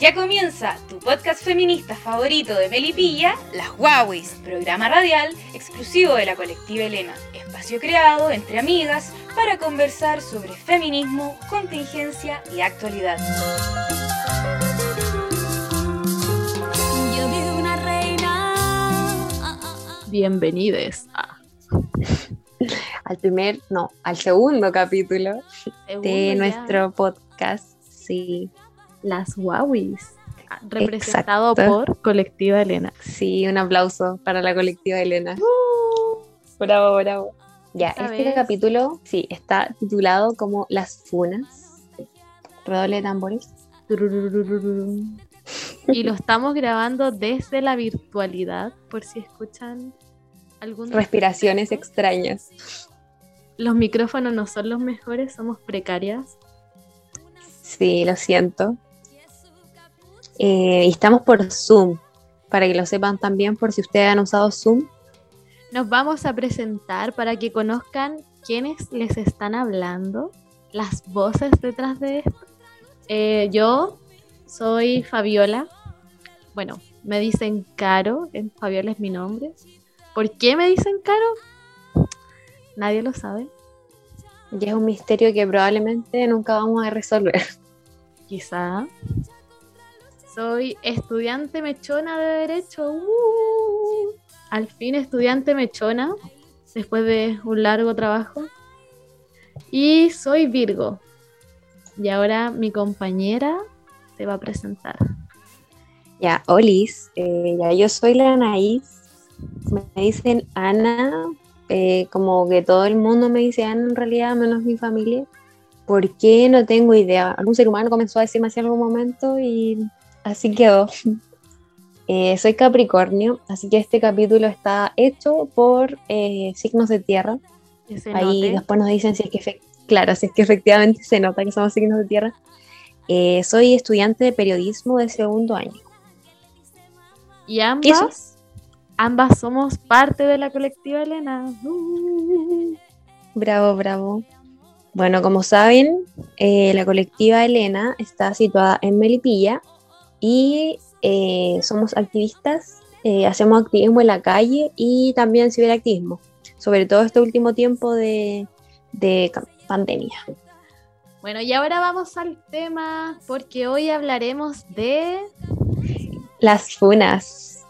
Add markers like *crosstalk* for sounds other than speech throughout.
Ya comienza tu podcast feminista favorito de Melipilla, Las Huawis, programa radial exclusivo de la colectiva Elena, espacio creado entre amigas para conversar sobre feminismo, contingencia y actualidad. Bienvenidos a... al primer, no, al segundo capítulo de nuestro podcast, sí. Las Wawis, representado por Colectiva Elena. Sí, un aplauso para la Colectiva Elena. Uh. bravo, bravo. Ya, este capítulo, sí, está titulado como Las Funas. Redoble de tambores. Y lo estamos grabando desde la virtualidad, por si escuchan Respiraciones extrañas. Los micrófonos no son los mejores, somos precarias. Sí, lo siento. Eh, y estamos por Zoom, para que lo sepan también, por si ustedes han usado Zoom. Nos vamos a presentar para que conozcan quiénes les están hablando, las voces detrás de esto. Eh, yo soy Fabiola. Bueno, me dicen Caro, Fabiola es mi nombre. ¿Por qué me dicen Caro? Nadie lo sabe. Y es un misterio que probablemente nunca vamos a resolver. *laughs* Quizá. Soy estudiante mechona de Derecho. Uh, al fin estudiante mechona, después de un largo trabajo. Y soy Virgo. Y ahora mi compañera se va a presentar. Ya, Olis, eh, ya yo soy la Anaís. Me dicen Ana, eh, como que todo el mundo me dice Ana en realidad, menos mi familia. ¿Por qué? No tengo idea. Algún ser humano comenzó a decirme así en algún momento y así quedó. *laughs* Eh, soy Capricornio, así que este capítulo está hecho por eh, signos de tierra. Ahí después nos dicen si es que, claro, si es que efectivamente se nota que somos signos de tierra. Soy estudiante de periodismo de segundo año. Y ambas, ambas somos parte de la colectiva Elena. Bravo, bravo. Bueno, como saben, la colectiva Elena está situada en Melipilla y eh, somos activistas, eh, hacemos activismo en la calle y también ciberactivismo, sobre todo este último tiempo de, de pandemia. Bueno, y ahora vamos al tema porque hoy hablaremos de... Las funas.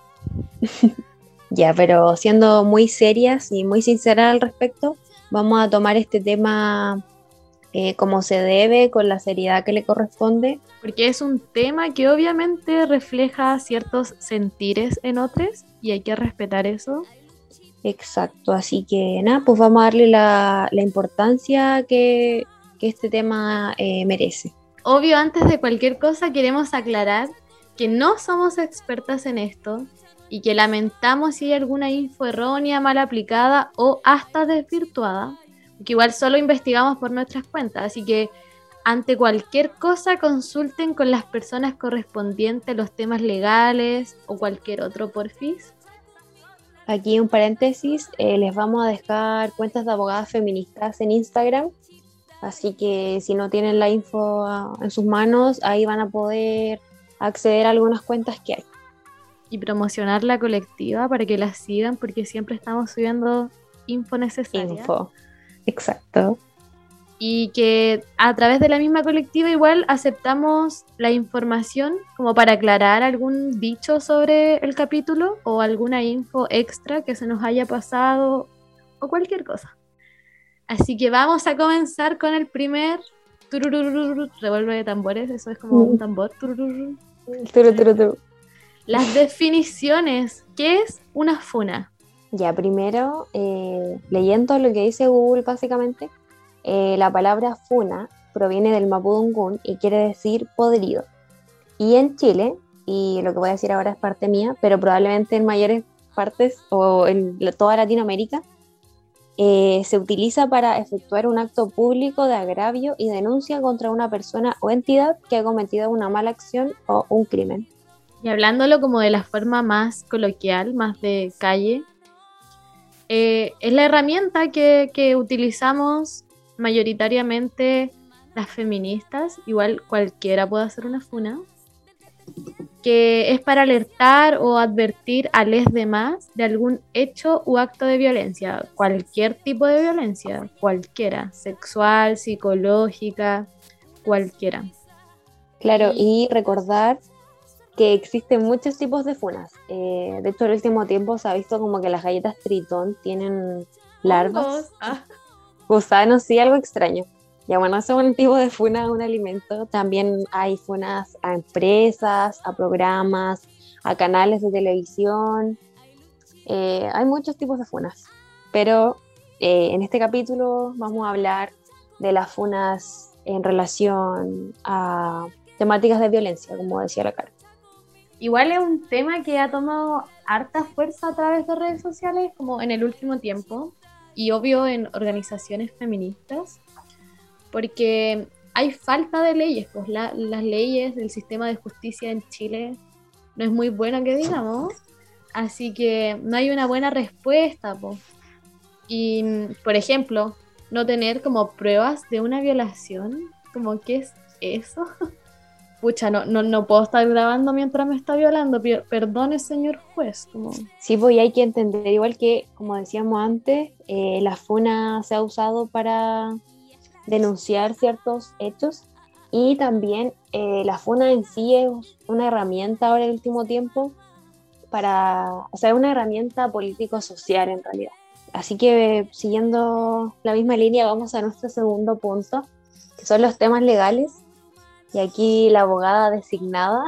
*laughs* ya, pero siendo muy serias y muy sinceras al respecto, vamos a tomar este tema eh, como se debe, con la seriedad que le corresponde. Porque es un tema que obviamente refleja ciertos sentires en otros y hay que respetar eso. Exacto, así que nada, pues vamos a darle la, importancia que, este tema eh, merece. Obvio, antes de cualquier cosa queremos aclarar que no somos expertas en esto y que lamentamos si hay alguna info errónea, mal aplicada o hasta desvirtuada que igual solo investigamos por nuestras cuentas, así que ante cualquier cosa consulten con las personas correspondientes los temas legales o cualquier otro porfis. Aquí un paréntesis, eh, les vamos a dejar cuentas de abogadas feministas en Instagram, así que si no tienen la info ah, en sus manos, ahí van a poder acceder a algunas cuentas que hay. Y promocionar la colectiva para que la sigan porque siempre estamos subiendo info necesaria. Info. Exacto. Y que a través de la misma colectiva igual aceptamos la información como para aclarar algún dicho sobre el capítulo o alguna info extra que se nos haya pasado o cualquier cosa. Así que vamos a comenzar con el primer revuelve de tambores, eso es como un tambor. Las definiciones. ¿Qué es una funa? Ya, primero, eh, leyendo lo que dice Google básicamente, eh, la palabra funa proviene del mapudungun y quiere decir podrido. Y en Chile, y lo que voy a decir ahora es parte mía, pero probablemente en mayores partes o en toda Latinoamérica, eh, se utiliza para efectuar un acto público de agravio y denuncia contra una persona o entidad que ha cometido una mala acción o un crimen. Y hablándolo como de la forma más coloquial, más de calle, eh, es la herramienta que, que utilizamos mayoritariamente las feministas, igual cualquiera puede hacer una funa, que es para alertar o advertir a les demás de algún hecho u acto de violencia, cualquier tipo de violencia, cualquiera, sexual, psicológica, cualquiera. Claro, y recordar que existen muchos tipos de funas. Eh, de hecho, en el último tiempo se ha visto como que las galletas Tritón tienen larvas, Ah. *laughs* gusanos, sí, algo extraño. Ya bueno, eso es un tipo de funa, un alimento. También hay funas a empresas, a programas, a canales de televisión. Eh, hay muchos tipos de funas. Pero eh, en este capítulo vamos a hablar de las funas en relación a temáticas de violencia, como decía la cara. Igual es un tema que ha tomado harta fuerza a través de redes sociales, como en el último tiempo, y obvio en organizaciones feministas, porque hay falta de leyes, pues la- las leyes del sistema de justicia en Chile no es muy buena que digamos, así que no hay una buena respuesta, pues. Y, por ejemplo, no tener como pruebas de una violación, como qué es eso. *laughs* Pucha, no, no, no puedo estar grabando mientras me está violando. Perdone, señor juez. Como... Sí, pues hay que entender, igual que, como decíamos antes, eh, la FUNA se ha usado para denunciar ciertos hechos y también eh, la FUNA en sí es una herramienta ahora en el último tiempo para, o sea, es una herramienta político-social en realidad. Así que siguiendo la misma línea, vamos a nuestro segundo punto, que son los temas legales. Y aquí la abogada designada,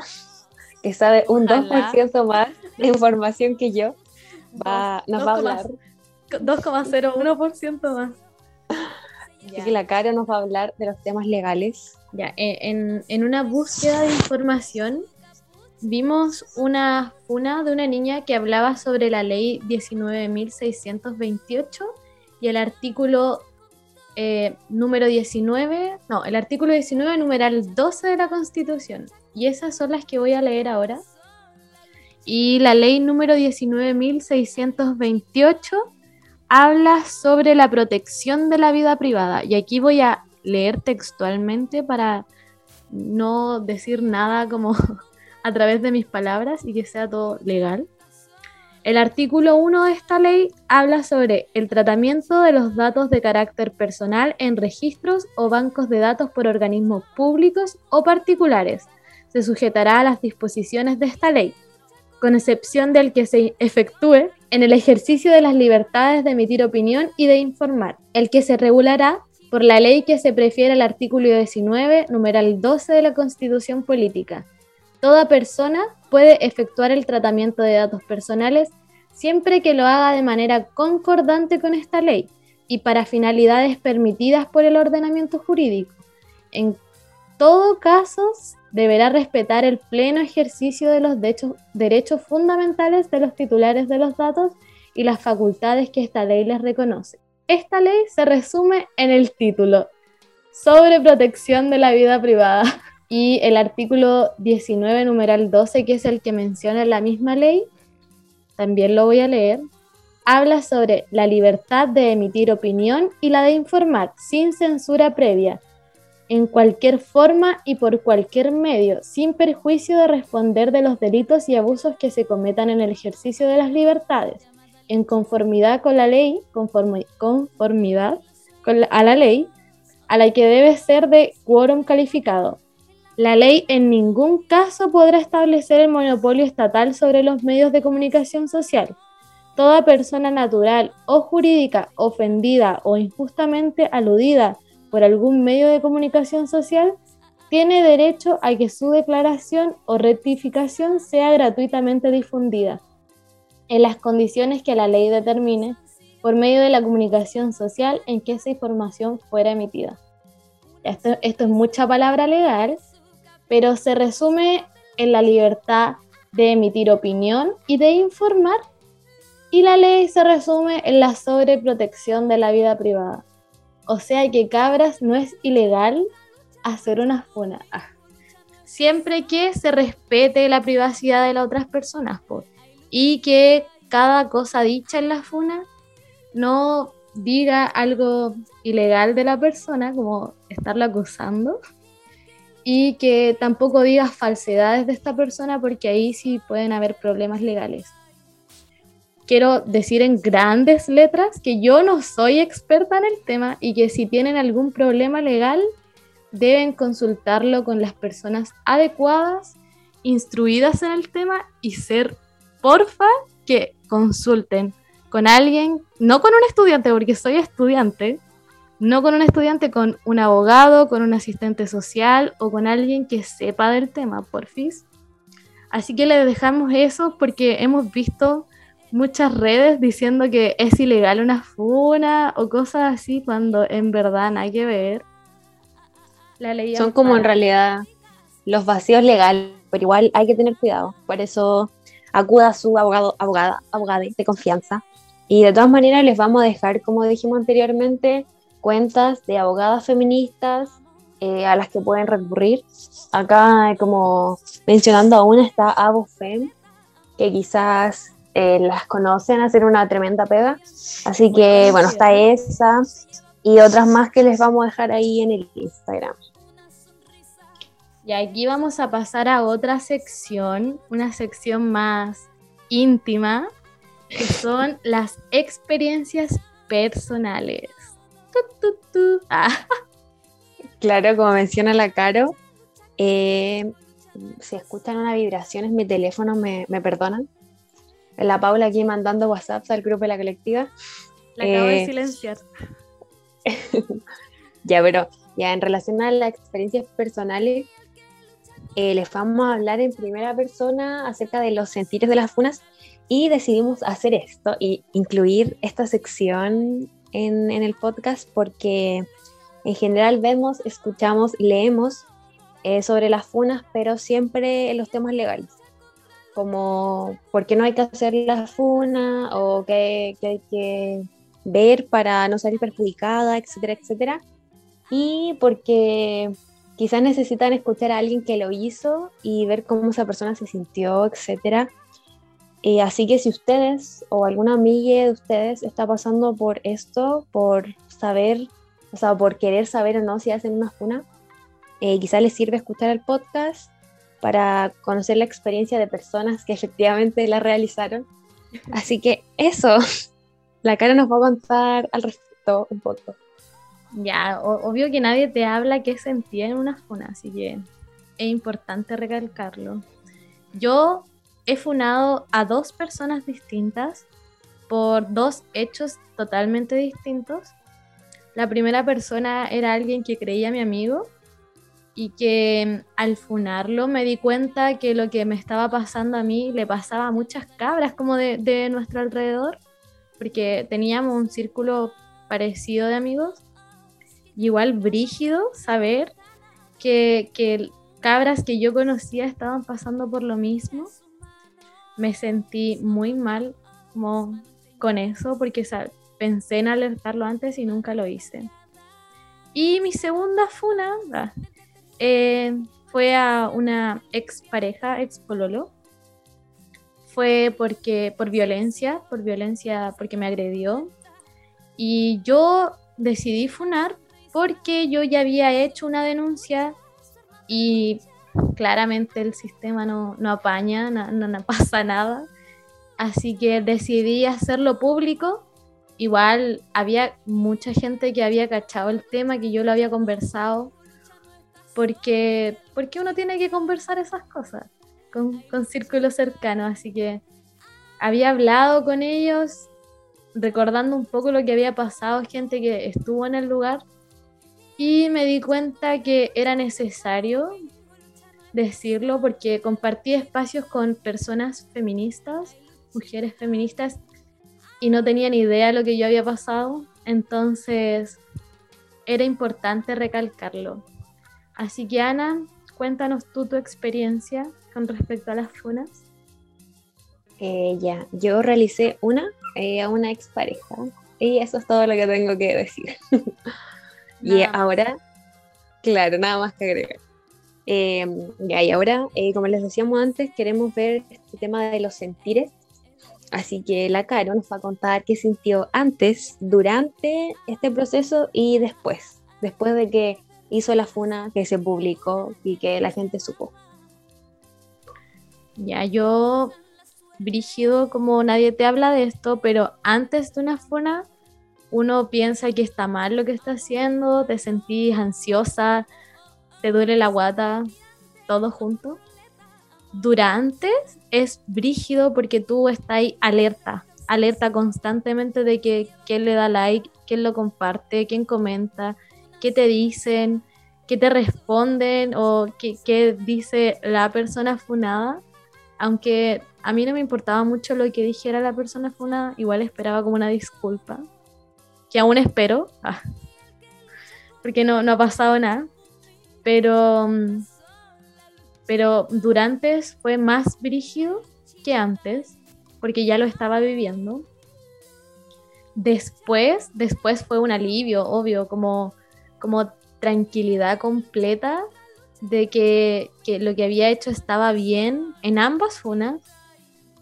que sabe un Ojalá. 2% más de información que yo, va, nos va a hablar. 2,01% más. Así que la cara nos va a hablar de los temas legales. Ya, en, en una búsqueda de información vimos una funa de una niña que hablaba sobre la ley 19.628 y el artículo eh, número 19, no, el artículo 19, numeral 12 de la Constitución. Y esas son las que voy a leer ahora. Y la ley número 19.628 habla sobre la protección de la vida privada. Y aquí voy a leer textualmente para no decir nada como *laughs* a través de mis palabras y que sea todo legal. El artículo 1 de esta ley habla sobre el tratamiento de los datos de carácter personal en registros o bancos de datos por organismos públicos o particulares. Se sujetará a las disposiciones de esta ley, con excepción del que se efectúe en el ejercicio de las libertades de emitir opinión y de informar, el que se regulará por la ley que se prefiere al artículo 19, numeral 12 de la Constitución Política. Toda persona puede efectuar el tratamiento de datos personales siempre que lo haga de manera concordante con esta ley y para finalidades permitidas por el ordenamiento jurídico. En todo caso, deberá respetar el pleno ejercicio de los derechos, derechos fundamentales de los titulares de los datos y las facultades que esta ley les reconoce. Esta ley se resume en el título sobre protección de la vida privada *laughs* y el artículo 19, numeral 12, que es el que menciona la misma ley, también lo voy a leer, habla sobre la libertad de emitir opinión y la de informar sin censura previa, en cualquier forma y por cualquier medio, sin perjuicio de responder de los delitos y abusos que se cometan en el ejercicio de las libertades, en conformidad con la ley, conformi- conformidad a la ley, a la que debe ser de quórum calificado. La ley en ningún caso podrá establecer el monopolio estatal sobre los medios de comunicación social. Toda persona natural o jurídica ofendida o injustamente aludida por algún medio de comunicación social tiene derecho a que su declaración o rectificación sea gratuitamente difundida en las condiciones que la ley determine por medio de la comunicación social en que esa información fuera emitida. Esto, esto es mucha palabra legal, pero se resume en la libertad de emitir opinión y de informar, y la ley se resume en la sobreprotección de la vida privada. O sea que cabras no es ilegal hacer una funa. Siempre que se respete la privacidad de las otras personas y que cada cosa dicha en la funa no diga algo ilegal de la persona, como estarla acusando, y que tampoco diga falsedades de esta persona, porque ahí sí pueden haber problemas legales. Quiero decir en grandes letras que yo no soy experta en el tema y que si tienen algún problema legal, deben consultarlo con las personas adecuadas, instruidas en el tema y ser, porfa, que consulten con alguien, no con un estudiante, porque soy estudiante, no con un estudiante, con un abogado, con un asistente social o con alguien que sepa del tema, porfis. Así que les dejamos eso porque hemos visto muchas redes diciendo que es ilegal una funa o cosas así cuando en verdad nada que ver. Son como en realidad los vacíos legales, pero igual hay que tener cuidado. Por eso acuda a su abogado, abogada, abogada de confianza. Y de todas maneras les vamos a dejar, como dijimos anteriormente, cuentas de abogadas feministas eh, a las que pueden recurrir. Acá, como mencionando a una, está Abofem, que quizás eh, las conocen, hacer una tremenda pega. Así que, bueno, está esa y otras más que les vamos a dejar ahí en el Instagram. Y aquí vamos a pasar a otra sección, una sección más íntima, que son las experiencias personales. Ah. *laughs* Claro, como menciona la Caro, eh, si escuchan una vibración en mi teléfono, me, perdonan. La Paula aquí mandando WhatsApp al grupo de la colectiva. La acabo de eh, silenciar. *laughs* ya, pero ya en relación a las experiencias personales, eh, les vamos a hablar en primera persona acerca de los sentidos de las funas y decidimos hacer esto y incluir esta sección en, el podcast porque en general vemos, escuchamos, leemos eh, sobre las funas, pero siempre en los temas legales, como por qué no hay que hacer la funa o qué, qué hay que ver para no salir perjudicada, etcétera, etcétera. Y porque quizás necesitan escuchar a alguien que lo hizo y ver cómo esa persona se sintió, etc. Eh, así que si ustedes o alguna amiga de ustedes está pasando por esto, por saber, o sea, por querer saber o no si hacen una funa, eh, quizás les sirve escuchar el podcast para conocer la experiencia de personas que *laughs* efectivamente la realizaron. *laughs* Así que eso, *laughs* la cara nos va a contar al respecto un poco. Ya, obvio que nadie te habla qué sentía en una funa, así que es importante recalcarlo. Yo he funado a dos personas distintas por dos hechos totalmente distintos. La primera persona era alguien que creía mi amigo y que al funarlo me di cuenta que lo que me estaba pasando a mí le pasaba a muchas cabras como de, de nuestro alrededor, porque teníamos un círculo parecido de amigos igual brígido saber que, cabras que yo conocía estaban pasando por lo mismo. Me sentí muy mal como con eso porque pensé en alertarlo antes y nunca lo hice. Y mi segunda funa eh, fue a una ex pareja, ex pololo. Fue porque por violencia, por violencia porque me agredió. Y yo decidí funar porque yo ya había hecho una denuncia y claramente el sistema no, apaña, no, *laughs* pasa nada. Así que decidí hacerlo público. Igual había mucha gente que había cachado el tema, que yo lo había conversado, porque, porque uno tiene que conversar esas cosas con, con círculos cercanos. Así que había hablado con ellos, recordando un poco lo que había pasado, gente que estuvo en el lugar y me di cuenta que era necesario decirlo porque compartí espacios con personas feministas, mujeres feministas, y no tenía ni idea de lo que yo había pasado, entonces era importante recalcarlo. Así que Ana, cuéntanos tú tu experiencia con respecto a las funas. Eh, ya, yo realicé una eh, a una expareja y eso es todo lo que tengo que decir. *laughs* y ahora, claro, nada más que agregar. Em, y ahora, eh, como les decíamos antes, queremos ver este tema de los sentires Así que la Caro nos va a contar qué sintió antes, durante este proceso y después, después de que hizo la funa, que se publicó y que la gente supo. Ya, yo, brígido, como nadie te habla de esto, pero antes de una funa, uno piensa que está mal lo que está haciendo, te sentís ansiosa, te duele la guata, todo junto. Durante es brígido porque tú estás alerta, alerta constantemente de que quién le da like, quién lo comparte, quién comenta, qué te dicen, qué te responden o qué, qué dice la persona funada aunque a mí no me importaba mucho lo que dijera la persona funada, igual esperaba como una disculpa, que aún espero, ah, porque no, no ha pasado nada, pero, pero durante fue más brígido que antes, porque ya lo estaba viviendo. Después, después fue un alivio, obvio, como, como tranquilidad completa de que, lo que había hecho estaba bien en ambas funas,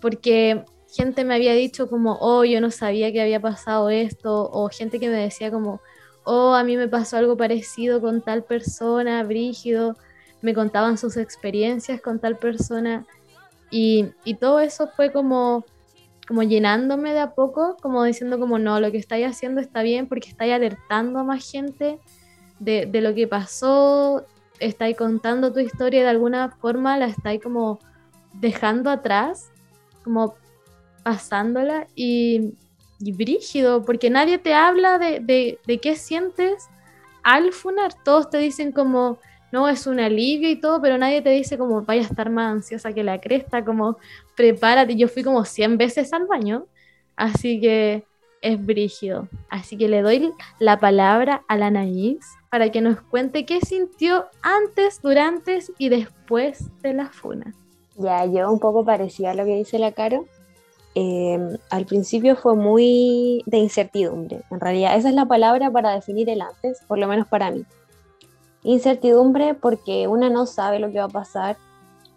porque gente me había dicho como, oh, yo no sabía que había pasado esto, o gente que me decía como, oh, a mí me pasó algo parecido con tal persona, brígido, me contaban sus experiencias con tal persona, y, todo eso fue como, como llenándome de a poco, como diciendo como, no, lo que estáis haciendo está bien porque estáis alertando a más gente de, de lo que pasó, estáis contando tu historia de alguna forma, la estáis como dejando atrás, como pasándola y, brígido, porque nadie te habla de, qué sientes al funar. Todos te dicen como, no, es un alivio y todo, pero nadie te dice como, vaya a estar más ansiosa que la cresta, como, prepárate. Yo fui como 100 veces al baño, así que es brígido. Así que le doy la palabra a la Naís para que nos cuente qué sintió antes, durante y después de la funa. Ya, yo un poco parecía a lo que dice la Caro. Em, al principio fue muy de incertidumbre. En realidad, esa es la palabra para definir el antes, por lo menos para mí. Incertidumbre porque una no sabe lo que va a pasar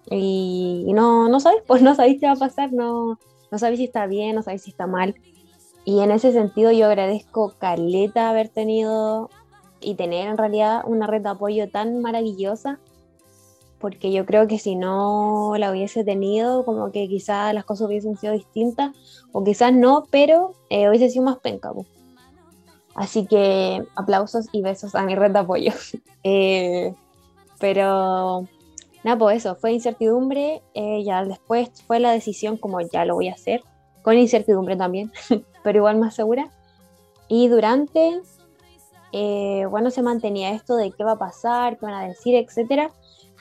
y, no, no sabes, *laughs* pues no sabes qué va a pasar, no, no sabes si está bien, no sabes si está mal. Y en ese sentido yo agradezco Caleta haber tenido y tener en realidad una red de apoyo tan maravillosa, porque yo creo que si no la hubiese tenido, como que quizás las cosas hubiesen sido distintas, o quizás no, pero eh, hubiese sido más penca. Así que aplausos y besos a mi red de apoyo. *laughs* Eh, pero nada, pues eso, fue incertidumbre, eh, ya después fue la decisión como ya lo voy a hacer, con incertidumbre también, *laughs* pero igual más segura. Y durante eh, bueno, se mantenía esto de qué va a pasar, qué van a decir, etcétera,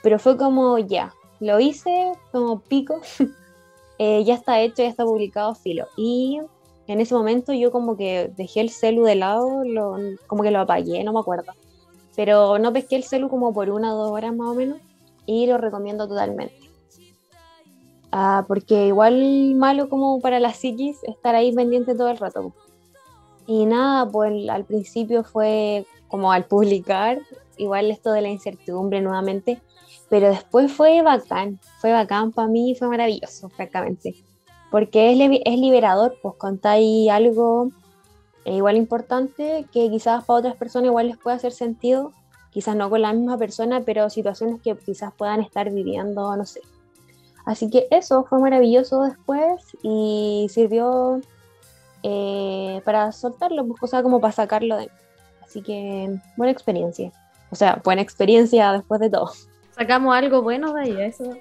pero fue como ya, lo hice como pico, *laughs* eh, ya está hecho, ya está publicado, filo. Y en ese momento yo como que dejé el celu de lado, como que lo apagué, no me acuerdo. Pero no pesqué el celu como por una o dos horas más o menos y lo recomiendo totalmente. Ah, porque igual malo como para la psiquis estar ahí pendiente todo el rato. Y nada, pues al principio fue como al publicar, igual esto de la incertidumbre nuevamente, pero después fue bacán, fue bacán para mí, fue maravilloso, francamente, porque es, es liberador, pues contáis algo eh, igual importante que quizás para otras personas igual les pueda hacer sentido, quizás no con la misma persona, pero situaciones que quizás puedan estar viviendo, no sé. Así que eso fue maravilloso después y sirvió eh, para soltarlo, pues, o sea, como para sacarlo de Así que buena experiencia. O sea, buena experiencia después de todo. Sacamos algo bueno de ahí, eso.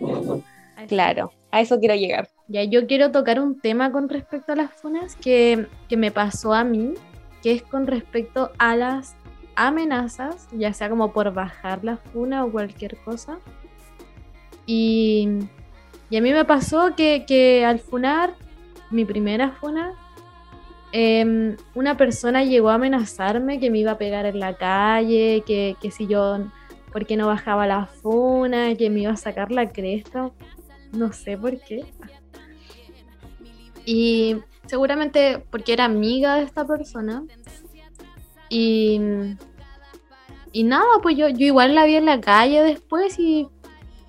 Claro, a eso quiero llegar. Ya, yo quiero tocar un tema con respecto a las funas que, que me pasó a mí, que es con respecto a las amenazas, ya sea como por bajar la funa o cualquier cosa. Y, y a mí me pasó que, que al funar, mi primera funa, Em, una persona llegó a amenazarme que me iba a pegar en la calle, que, si yo, porque no bajaba la funa, que me iba a sacar la cresta, no sé por qué. Y seguramente porque era amiga de esta persona. Y, y nada, pues yo, yo igual la vi en la calle después y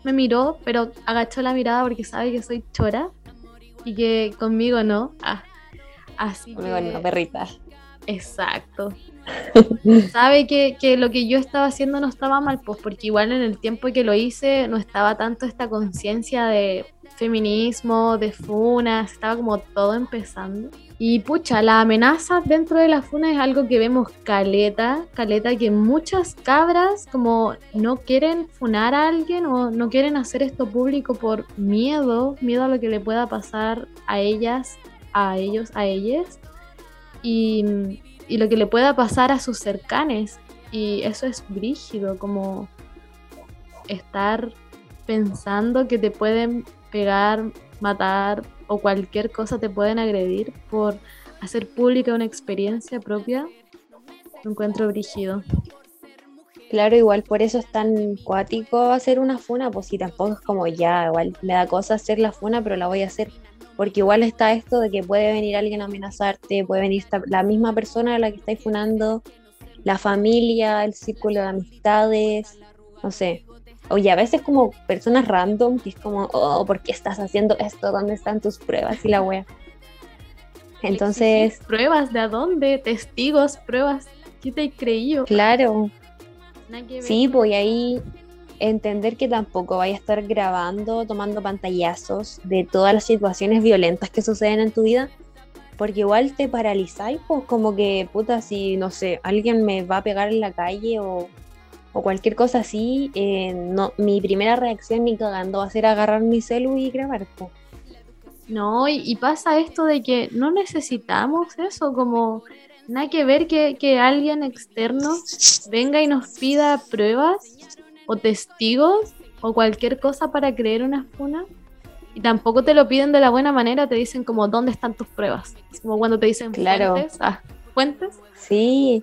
me miró, pero agachó la mirada porque sabe que soy chora. y que conmigo no. Ah, así Conmigo que... no, perrita. Exacto. Sabe que, que lo que yo estaba haciendo no estaba mal, pues porque igual en el tiempo que lo hice no estaba tanto esta conciencia de feminismo, de funas, estaba como todo empezando. Y pucha, la amenaza dentro de la funa es algo que vemos caleta, caleta que muchas cabras como no quieren funar a alguien o no quieren hacer esto público por miedo, miedo a lo que le pueda pasar a ellas, a ellos, a ellas. Y, y lo que le pueda pasar a sus cercanes. Y eso es brígido, como estar pensando que te pueden pegar, matar o cualquier cosa te pueden agredir por hacer pública una experiencia propia, lo encuentro brígido. Claro, igual por eso es tan cuático hacer una funa, pues si tampoco es como ya, igual me da cosa hacer la funa, pero la voy a hacer. Porque igual está esto de que puede venir alguien a amenazarte, puede venir esta- la misma persona a la que estáis funando, la familia, el círculo de amistades, no sé. Oye, a veces como personas random, que es como, oh, ¿por qué estás haciendo esto? ¿Dónde están tus pruebas? Y la wea. Entonces, ¿Pruebas de a dónde? ¿Testigos? ¿Pruebas? ¿Qué te creído? claro. Sí, voy ahí entender que tampoco vaya a estar grabando, tomando pantallazos de todas las situaciones violentas que suceden en tu vida, porque igual te paralizáis, pues como que, puta, si, no sé, alguien me va a pegar en la calle o, o cualquier cosa así, eh, no, mi primera reacción ni cagando va a ser agarrar mi celu y grabar, po. No, y, y pasa esto de que no necesitamos eso, como nada que ver que, que alguien externo venga y nos pida pruebas o testigos o cualquier cosa para creer una funa. Y tampoco te lo piden de la buena manera, te dicen como, ¿dónde están tus pruebas? Es como cuando te dicen Claro. fuentes. Ah, ¿fuentes? Sí,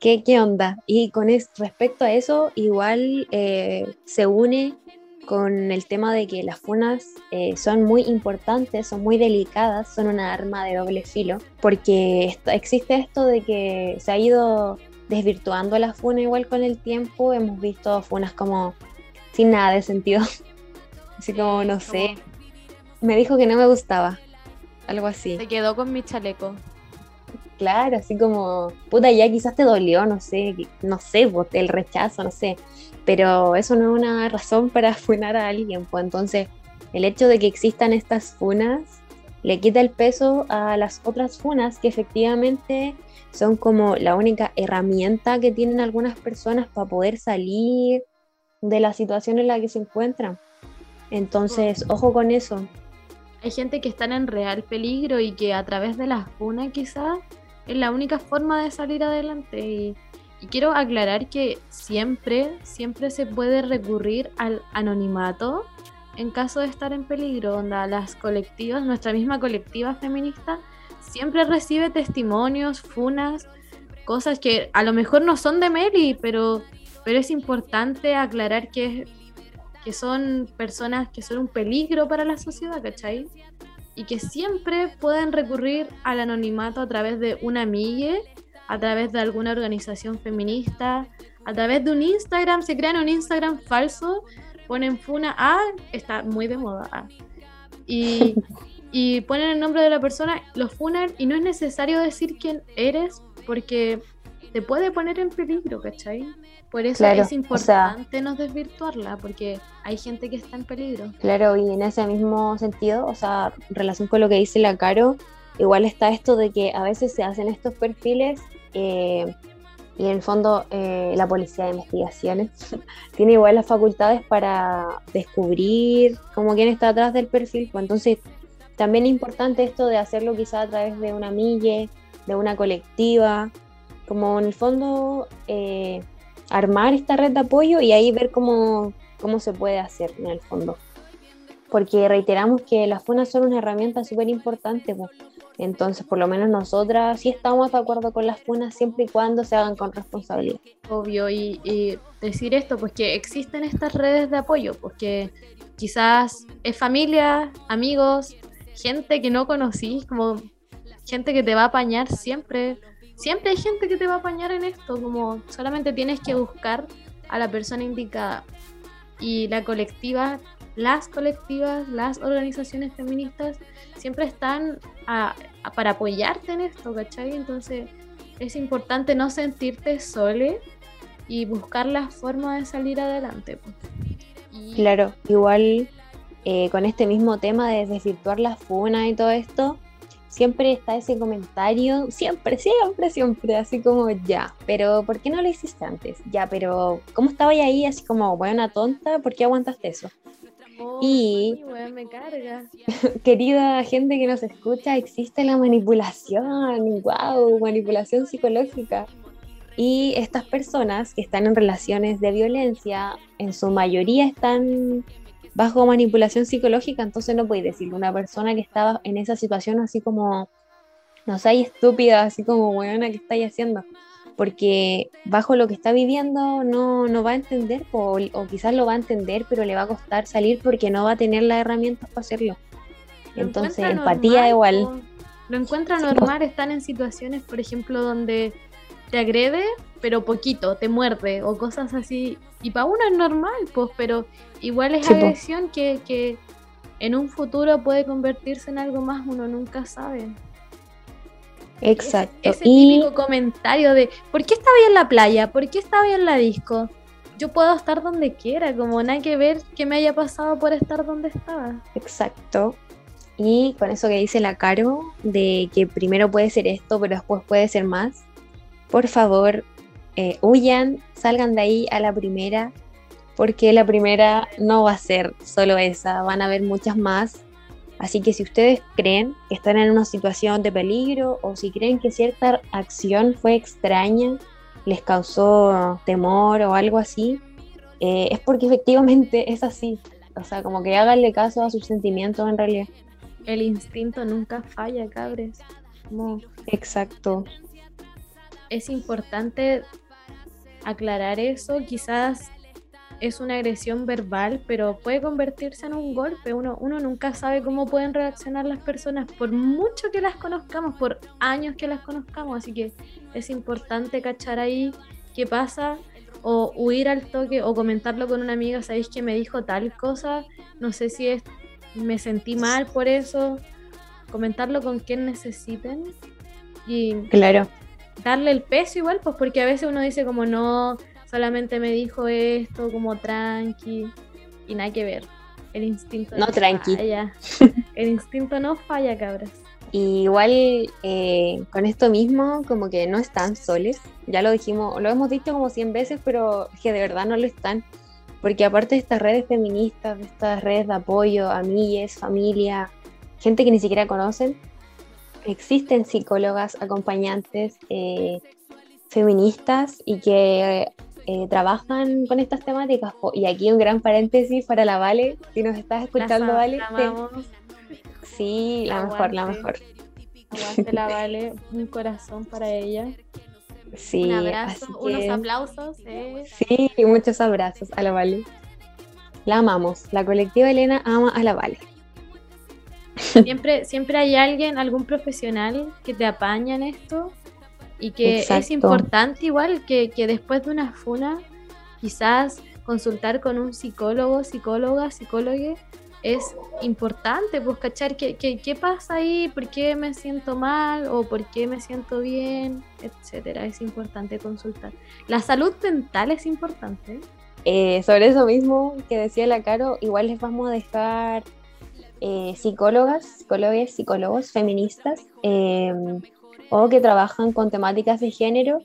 ¿qué, qué onda? Y con es- respecto a eso, igual eh, se une con el tema de que las funas eh, son muy importantes, son muy delicadas, son una arma de doble filo, porque esto- existe esto de que se ha ido desvirtuando la funa igual con el tiempo, hemos visto funas como sin nada de sentido, *laughs* así como, no sé, me dijo que no me gustaba, algo así. Se quedó con mi chaleco. Claro, así como, puta, ya quizás te dolió, no sé, no sé, pues, el rechazo, no sé, pero eso no es una razón para *laughs* funar a alguien, pues entonces el hecho de que existan estas funas le quita el peso a las otras funas que efectivamente son como la única herramienta que tienen algunas personas para poder salir de la situación en la que se encuentran. Entonces, ojo con eso. Hay gente que están en real peligro y que a través de la funa quizás es la única forma de salir adelante. Y, y quiero aclarar que siempre, siempre se puede recurrir al anonimato en caso de estar en peligro. Onda, las colectivas, nuestra misma colectiva feminista, siempre recibe testimonios, funas, cosas que a lo mejor no son de Meli, pero, pero es importante aclarar que que son personas que son un peligro para la sociedad, ¿cachai? Y que siempre pueden recurrir al anonimato a través de una amiga, a través de alguna organización feminista, a través de un Instagram, se crean un Instagram falso, ponen funa A, está muy de moda A, y, *laughs* y ponen el nombre de la persona, lo funan y no es necesario decir quién eres porque te puede poner en peligro, ¿cachai? Por eso Claro, es o sea- importante no desvirtuarla, porque hay gente que está en peligro. Claro, y en ese mismo sentido, o sea, en relación con lo que dice la Caro, igual está esto de que a veces se hacen estos perfiles eh, y en el fondo eh, la policía de investigaciones *laughs* tiene igual las facultades para descubrir como quién está atrás del perfil, pues entonces también es importante esto de hacerlo quizá a través de una mille, de una colectiva, como en el fondo eh, armar esta red de apoyo y ahí ver cómo, cómo se puede hacer en el fondo porque reiteramos que las funas son una herramienta súper importante. po. Entonces, por lo menos nosotras sí estamos de acuerdo con las funas siempre y cuando se hagan con responsabilidad. Obvio, y, decir esto, pues que existen estas redes de apoyo, porque quizás es familia, amigos, gente que no conocís, como gente que te va a apañar siempre. Siempre hay gente que te va a apañar en esto, como solamente tienes que buscar a la persona indicada. Y la colectiva las colectivas, las organizaciones feministas siempre están para apoyarte en esto, ¿cachai? Entonces es importante no sentirte sole y buscar la forma de salir adelante. Claro, igual eh, con este mismo tema de desvirtuar la funa y todo esto, siempre está ese comentario, siempre, siempre, siempre, así como ya, pero ¿por qué no lo hiciste antes? Ya, pero ¿cómo estaba ahí así como buena tonta? ¿Por qué aguantaste eso? Y me carga. *laughs* querida gente que nos escucha, existe la manipulación, wow, manipulación psicológica. Y estas personas que están en relaciones de violencia, en su mayoría están bajo manipulación psicológica, entonces no podéis decirle a una persona que estaba en esa situación así como, no sé, estúpida, así como, buena, ¿qué estáis haciendo? Porque bajo lo que está viviendo no, no va a entender, o, quizás lo va a entender, pero le va a costar salir porque no va a tener las herramientas para hacerlo. Entonces, empatía igual. Lo encuentra normal, están en situaciones, por ejemplo, donde te agrede, pero poquito, te muerde o cosas así. Y para uno es normal, pues, pero igual es agresión que, que, en un futuro puede convertirse en algo más, uno nunca sabe. Exacto. Ese, típico comentario de ¿por qué estaba en la playa? ¿Por qué estaba en la disco? Yo puedo estar donde quiera, como nada que ver que me haya pasado por estar donde estaba. Exacto. Y con eso que dice la Caro, de que primero puede ser esto, pero después puede ser más, por favor, eh, huyan, salgan de ahí a la primera, porque la primera no va a ser solo esa, van a haber muchas más. Así que si ustedes creen que están en una situación de peligro o si creen que cierta acción fue extraña, les causó temor o algo así, eh, es porque efectivamente es así. O sea, como que háganle caso a sus sentimientos en realidad. El instinto nunca falla, cabres. Exacto es importante aclarar eso. Quizás es una agresión verbal, pero puede convertirse en un golpe. Uno, uno nunca sabe cómo pueden reaccionar las personas, por mucho que las conozcamos, por años que las conozcamos. Así que es importante cachar ahí qué pasa o huir al toque o comentarlo con una amiga, sabéis que me dijo tal cosa, no sé si es me sentí mal por eso, comentarlo con quien necesiten y claro darle el peso igual, pues porque a veces uno dice como no, solamente me dijo esto, como tranqui, y nada que ver. El instinto no, tranqui. falla. *laughs* El instinto no falla, cabras. igual eh, con esto mismo, como que no están soles. Ya lo dijimos, lo hemos dicho como 100 veces, pero que de verdad no lo están. Porque aparte de estas redes feministas, de estas redes de apoyo, amigues, familia, gente que ni siquiera conocen, existen psicólogas acompañantes eh, feministas y que eh, trabajan con estas temáticas. Y aquí un gran paréntesis para la Vale, si nos estás escuchando, Vale. Sí, la mejor, la mejor. Aguante la *laughs* Vale, un corazón para ella. Sí, un abrazo, unos aplausos. Eh. Sí, muchos abrazos a la Vale. La amamos. La colectiva Elena ama a la Vale. Siempre, siempre hay alguien, algún profesional que te apaña en esto y que es importante igual que, después de una funa quizás consultar con un psicólogo, psicóloga, psicólogo es importante, pues cachar qué, qué, pasa ahí, por qué me siento mal o por qué me siento bien, etcétera. Es importante consultar. La salud mental es importante. Eh, sobre eso mismo que decía la Caro, igual les vamos a dejar eh, psicólogas, psicólogos, psicólogos feministas em, o que trabajan con temáticas de género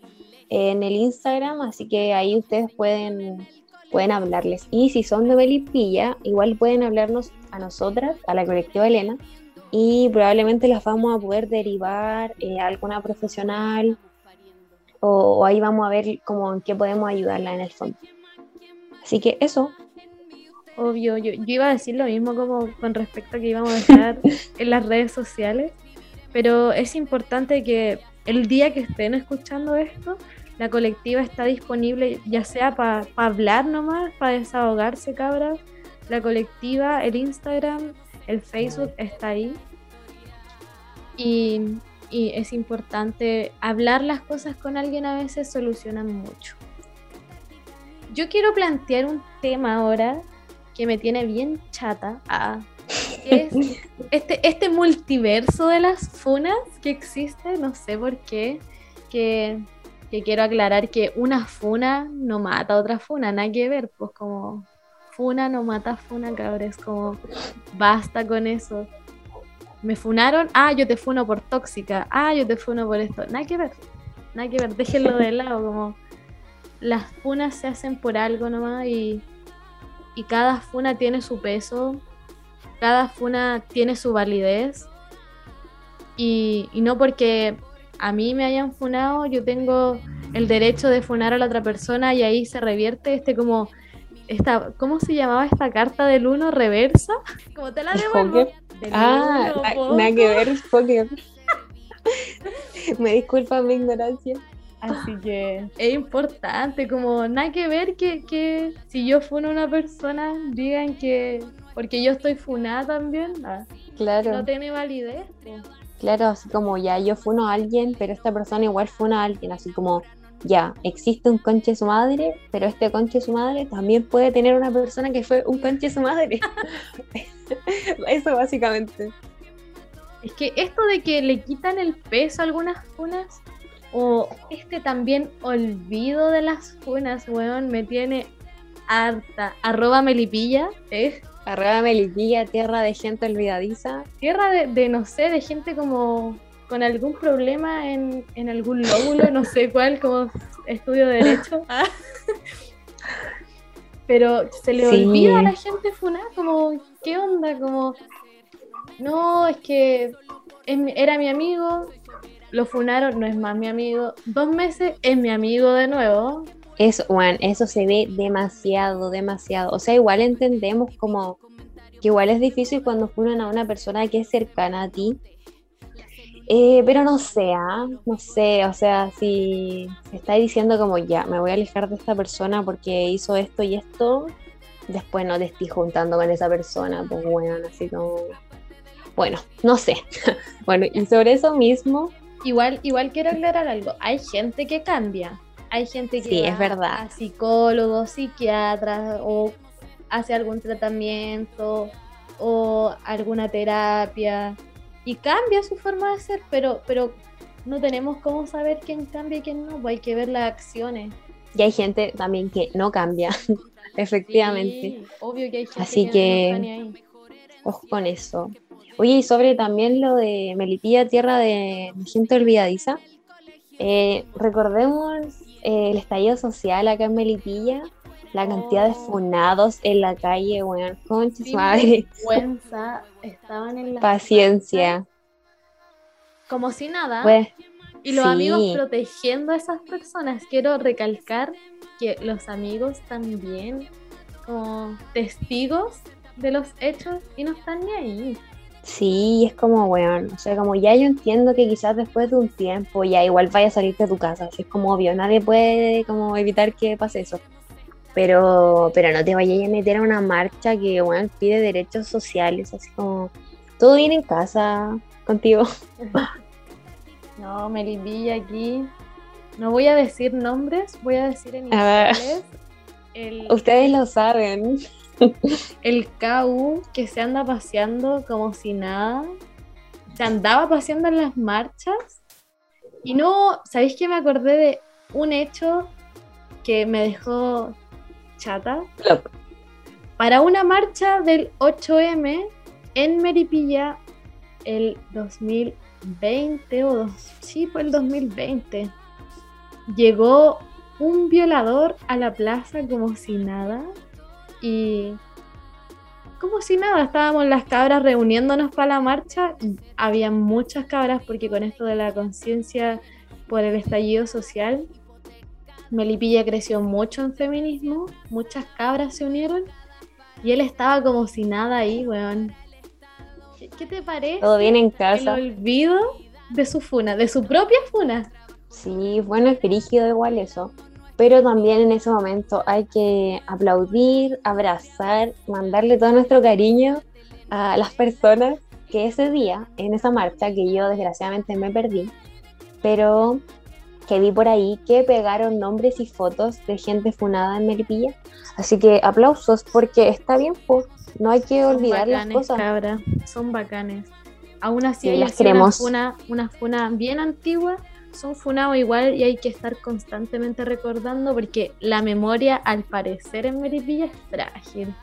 en el Instagram, así que ahí ustedes pueden, pueden hablarles. Y si son de Belipilla, igual pueden hablarnos a nosotras, a la colectiva Elena, y probablemente las vamos a poder derivar eh, a alguna profesional o, o, ahí vamos a ver cómo en qué podemos ayudarla en el fondo. Así que eso, obvio. Yo, iba a decir lo mismo como con respecto a que íbamos a dejar *laughs* en las redes sociales, pero es importante que el día que estén escuchando esto, la colectiva está disponible ya sea para hablar nomás, para desahogarse, cabras. La colectiva, el Instagram, el Facebook está ahí. Y, y es importante hablar las cosas con alguien a veces solucionan mucho. Yo quiero plantear un tema ahora que me tiene bien chata. Ah, es *laughs* este, este multiverso de las funas que existe, no sé por qué, que, que quiero aclarar que una funa no mata a otra funa, nada que ver, pues como funa no mata funa, cabres, como basta con eso. Me funaron, ah, yo te funo por tóxica, ah, yo te funo por esto, nada que ver, nada que ver, déjenlo de lado, como las funas se hacen por algo nomás y, y cada funa tiene su peso, cada funa tiene su validez y, y no porque a mí me hayan funado, yo tengo el derecho de funar a la otra persona y ahí se revierte este como esta, ¿cómo se llamaba esta carta del uno reversa? *laughs* Como te la devuelvo. Ah, nada que ver, Pokémon. *laughs* Me disculpa mi ignorancia. Así que es importante, como nada que ver que, que si yo funo a una persona, digan que porque yo estoy funada también, ah, Claro, no tiene validez. claro, así como ya yo funo a alguien, pero esta persona igual funa a alguien, así como ya, existe un conche su madre, pero este conche su madre también puede tener una persona que fue un conche su madre. *laughs* Eso básicamente. Es que esto de que le quitan el peso a algunas funas, o este también olvido de las funas, weón, me tiene harta. Arroba melipilla, ¿eh? Arroba Melipilla, tierra de gente olvidadiza. Tierra de, de, no sé, de gente como con algún problema en, en algún lóbulo, no sé cuál, como estudio de derecho. *laughs* Ah. Pero se le Sí. olvida a la gente funar, como, ¿qué onda? Como, no, es que era mi amigo, lo funaron, no es más mi amigo. Dos meses es mi amigo de nuevo. Eso, bueno, eso se ve demasiado, demasiado. O sea, igual entendemos como que igual es difícil cuando funan a una persona que es cercana a ti. Eh, pero no sé, ¿ah? no sé, o sea, si está diciendo como ya, me voy a alejar de esta persona porque hizo esto y esto, después no te estoy juntando con esa persona, pues bueno, así como, bueno, no sé. *laughs* bueno, y sobre eso mismo, Igual, igual quiero aclarar algo. Hay gente que cambia. Hay gente que Sí, va es verdad. a psicólogos, psiquiatras o hace algún tratamiento o alguna terapia y cambia su forma de ser, pero, pero no tenemos cómo saber quién cambia y quién no. pues hay que ver las acciones. y hay gente también que no cambia, *laughs* efectivamente. Sí, obvio que hay gente Así que, que- no ahí. Ojo con eso. Oye, y sobre también lo de Melipilla, tierra de gente olvidadiza. Eh, recordemos eh, el estallido social acá en Melipilla, la cantidad de Oh. funados en la calle, weón, concha su Sin madre. vergüenza, estaban en la Paciencia. como si nada. Pues, Y los Sí. amigos protegiendo a esas personas. Quiero recalcar que los amigos también como testigos de los hechos y no están ni ahí. Sí, es como, weón, o sea, como ya yo entiendo que quizás después de un tiempo ya igual vaya a salir de tu casa, así es como obvio, nadie puede como evitar que pase eso. Pero, pero no te vayas a meter a una marcha que, weón, pide derechos sociales, así como, todo bien en casa contigo. *laughs* No, Melipilla aquí. No voy a decir nombres, voy a decir en iniciales. El, Ustedes lo saben. *laughs* el KU que se anda paseando como si nada. Se andaba paseando en las marchas. Y no, ¿sabéis que me acordé de un hecho que me dejó chata? Plop. Para una marcha del 8M en Meripilla el 2020 o dos, sí, fue el 2020. Llegó un violador a la plaza como si nada y como si nada, estábamos las cabras reuniéndonos para la marcha, había muchas cabras porque con esto de la conciencia por el estallido social, Melipilla creció mucho en feminismo, muchas cabras se unieron y él estaba como si nada ahí, weón. ¿Qué, qué te parece? Todo bien en El casa. olvido de su funa, de su propia funa. Sí, bueno, es rígido igual eso. Pero también en ese momento hay que aplaudir, abrazar, mandarle todo nuestro cariño a las personas que ese día, en esa marcha, que yo desgraciadamente me perdí, pero que vi por ahí que pegaron nombres y fotos de gente funada en Melipilla. Así que aplausos porque está bien, pues no hay que olvidar las cosas. Cabra, son bacanes. Aún así, hay las. Una, una funa bien antigua son funados igual y hay que estar constantemente recordando porque la memoria al parecer en Melipilla es frágil.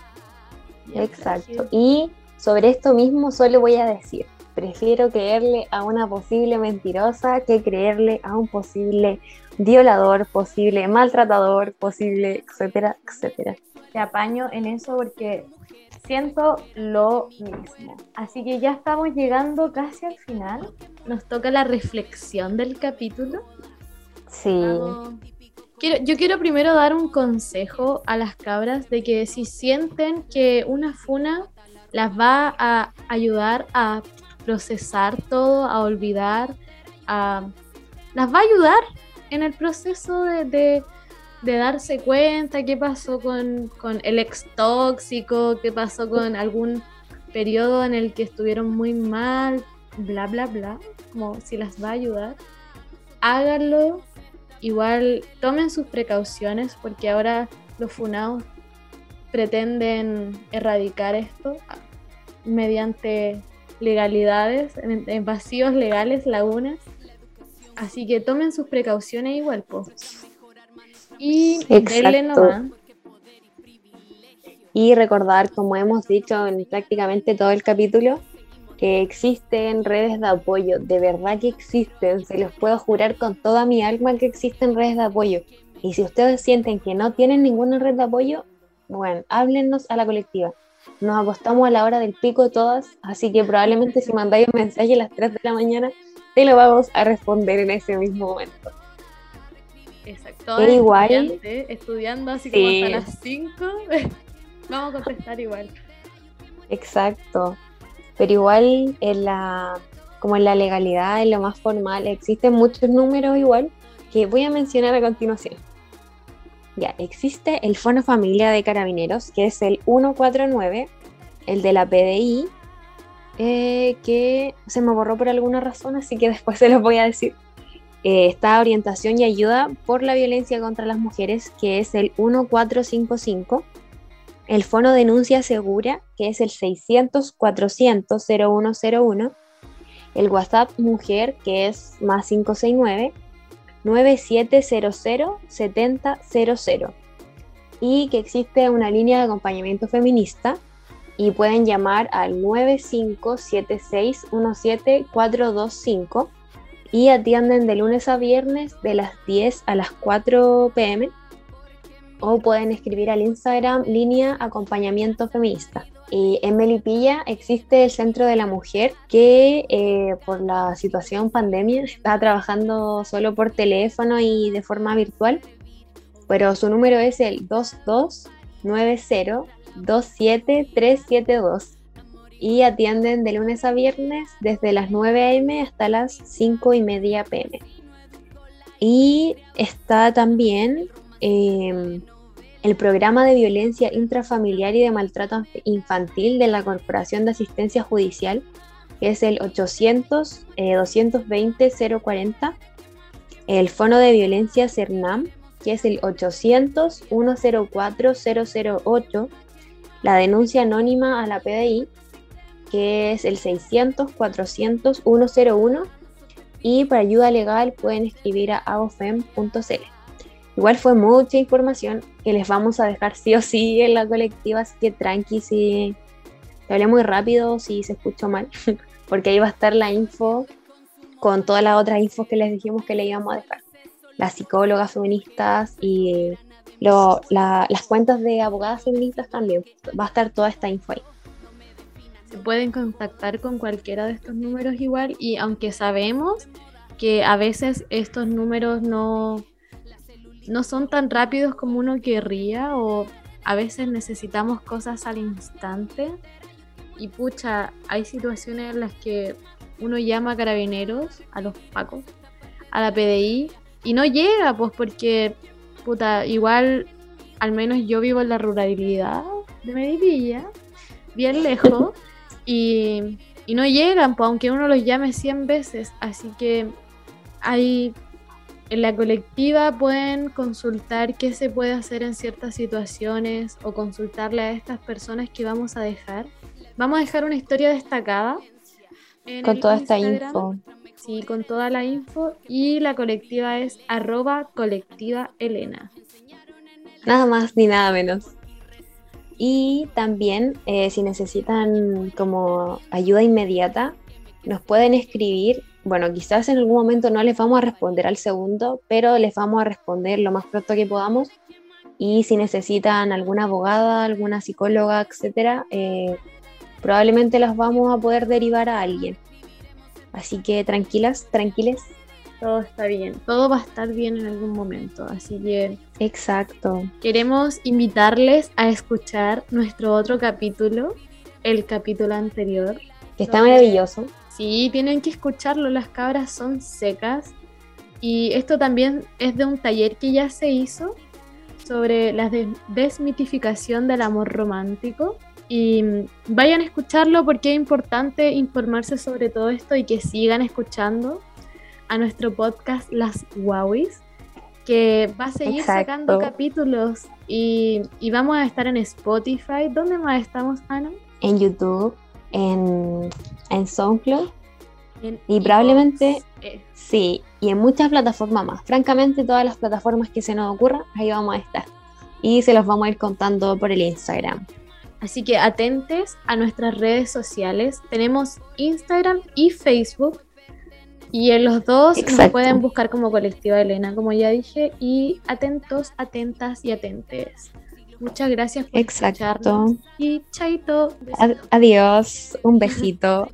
Exacto. Y sobre esto mismo solo voy a decir, prefiero creerle a una posible mentirosa que creerle a un posible violador, posible maltratador, posible, etcétera, etcétera. Te apaño en eso porque siento lo mismo. Así que ya estamos llegando casi al final. Nos toca la reflexión del capítulo. Sí. Quiero, yo quiero primero dar un consejo a las cabras de que si sienten que una funa las va a ayudar a procesar todo, a olvidar, a, las va a ayudar en el proceso de de darse cuenta qué pasó con, el ex tóxico, qué pasó con algún periodo en el que estuvieron muy mal, bla, bla, bla, como si las va a ayudar, háganlo. Igual tomen sus precauciones porque ahora los funados pretenden erradicar esto mediante legalidades, en, vacíos legales, lagunas. Así que tomen sus precauciones igual, pues. Y Y recordar, como hemos dicho en prácticamente todo el capítulo, que existen redes de apoyo, de verdad que existen, se los puedo jurar con toda mi alma que existen redes de apoyo. Y si ustedes sienten que no tienen ninguna red de apoyo, bueno, háblennos a la colectiva. Nos acostamos a la hora del pico todas, así que probablemente si mandáis un mensaje a las 3 de la mañana, te lo vamos a responder en ese mismo momento. Exacto. igual. Estudiando así como hasta las 5. *laughs* Vamos a contestar igual. Exacto. Pero igual en la como en la legalidad, en lo más formal, existen muchos números igual que voy a mencionar a continuación. Ya, existe el Fono Familia de Carabineros, que es el 149, el de la PDI, eh, que se me borró por alguna razón, así que después se los voy a decir. Eh, está orientación y ayuda por la violencia contra las mujeres, que es el 1455. El Fono Denuncia Segura, que es el 600-400-0101. El WhatsApp Mujer, que es más 569 9700-7000. Y que existe una línea de acompañamiento feminista y pueden llamar al 957617-425 y atienden de lunes a viernes de las 10 a las 4 pm o pueden escribir al Instagram línea acompañamiento feminista. Y en Melipilla existe el Centro de la Mujer que eh, por la situación pandemia *laughs* está trabajando solo por teléfono y de forma virtual, pero su número es el 2290 27372 y atienden de lunes a viernes desde las 9 a.m. hasta las 5 y media p.m. Y está también em, el programa de violencia intrafamiliar y de maltrato infantil de la Corporación de Asistencia Judicial, que es el 800-220-040. Eh, el Fono de Violencia CERNAM, que es el 800-104-008. La denuncia anónima a la PDI, que es el 600-400-101 y para ayuda legal pueden escribir a agofem.cl. Igual fue mucha información que les vamos a dejar sí o sí en la colectiva, así que tranqui si te hablé muy rápido, si se escuchó mal, *laughs* porque ahí va a estar la info con todas las otras infos que les dijimos que le íbamos a dejar. Las psicólogas feministas y las cuentas de abogadas feministas también. Va a estar toda esta info ahí se pueden contactar con cualquiera de estos números igual y aunque sabemos que a veces estos números no, no son tan rápidos como uno querría o a veces necesitamos cosas al instante y pucha, hay situaciones en las que uno llama a carabineros, a los pacos, a la PDI y no llega pues porque puta, igual al menos yo vivo en la ruralidad de Medivilla, bien lejos y, no llegan, pues, aunque uno los llame 100 veces. Así que hay, En la colectiva pueden consultar qué se puede hacer en ciertas situaciones o consultarle a estas personas que vamos a dejar. Vamos a dejar una historia destacada. con toda esta info. Sí, con toda la info. Y la colectiva es arroba colectiva Elena. Nada más ni nada menos. Y también eh, si necesitan como ayuda inmediata, nos pueden escribir bueno, quizás en algún momento no les vamos a responder al segundo, pero les vamos a responder lo más pronto que podamos. Y si necesitan alguna abogada, alguna psicóloga, etcétera, eh, probablemente las vamos a poder derivar a alguien. Así que tranquilas, tranquiles. Todo está bien, todo va a estar bien en algún momento, así que... Exacto. Queremos invitarles a escuchar nuestro otro capítulo, el capítulo anterior. Que está maravilloso Sí, tienen que escucharlo, las cabras son secas. Y esto también es de un taller que ya se hizo sobre la desmitificación del amor romántico. Y vayan a escucharlo porque es importante informarse sobre todo esto y que sigan escuchando a nuestro podcast Las Wowis, que va a seguir sacando capítulos y, y, vamos a estar en Spotify. ¿Dónde más estamos, Ana? En YouTube en, en SoundCloud. y probablemente, eh. sí, y en muchas plataformas más. Francamente, todas las plataformas que se nos ocurran, ahí vamos a estar. Y se los vamos a ir contando por el Instagram. Así que atentes a nuestras redes sociales. Tenemos Instagram y Facebook. Y en los dos nos pueden buscar como Colectiva Elena, como ya dije. Y atentos, atentas y atentes. Muchas gracias por Exacto. Y chaito. adiós. Un besito.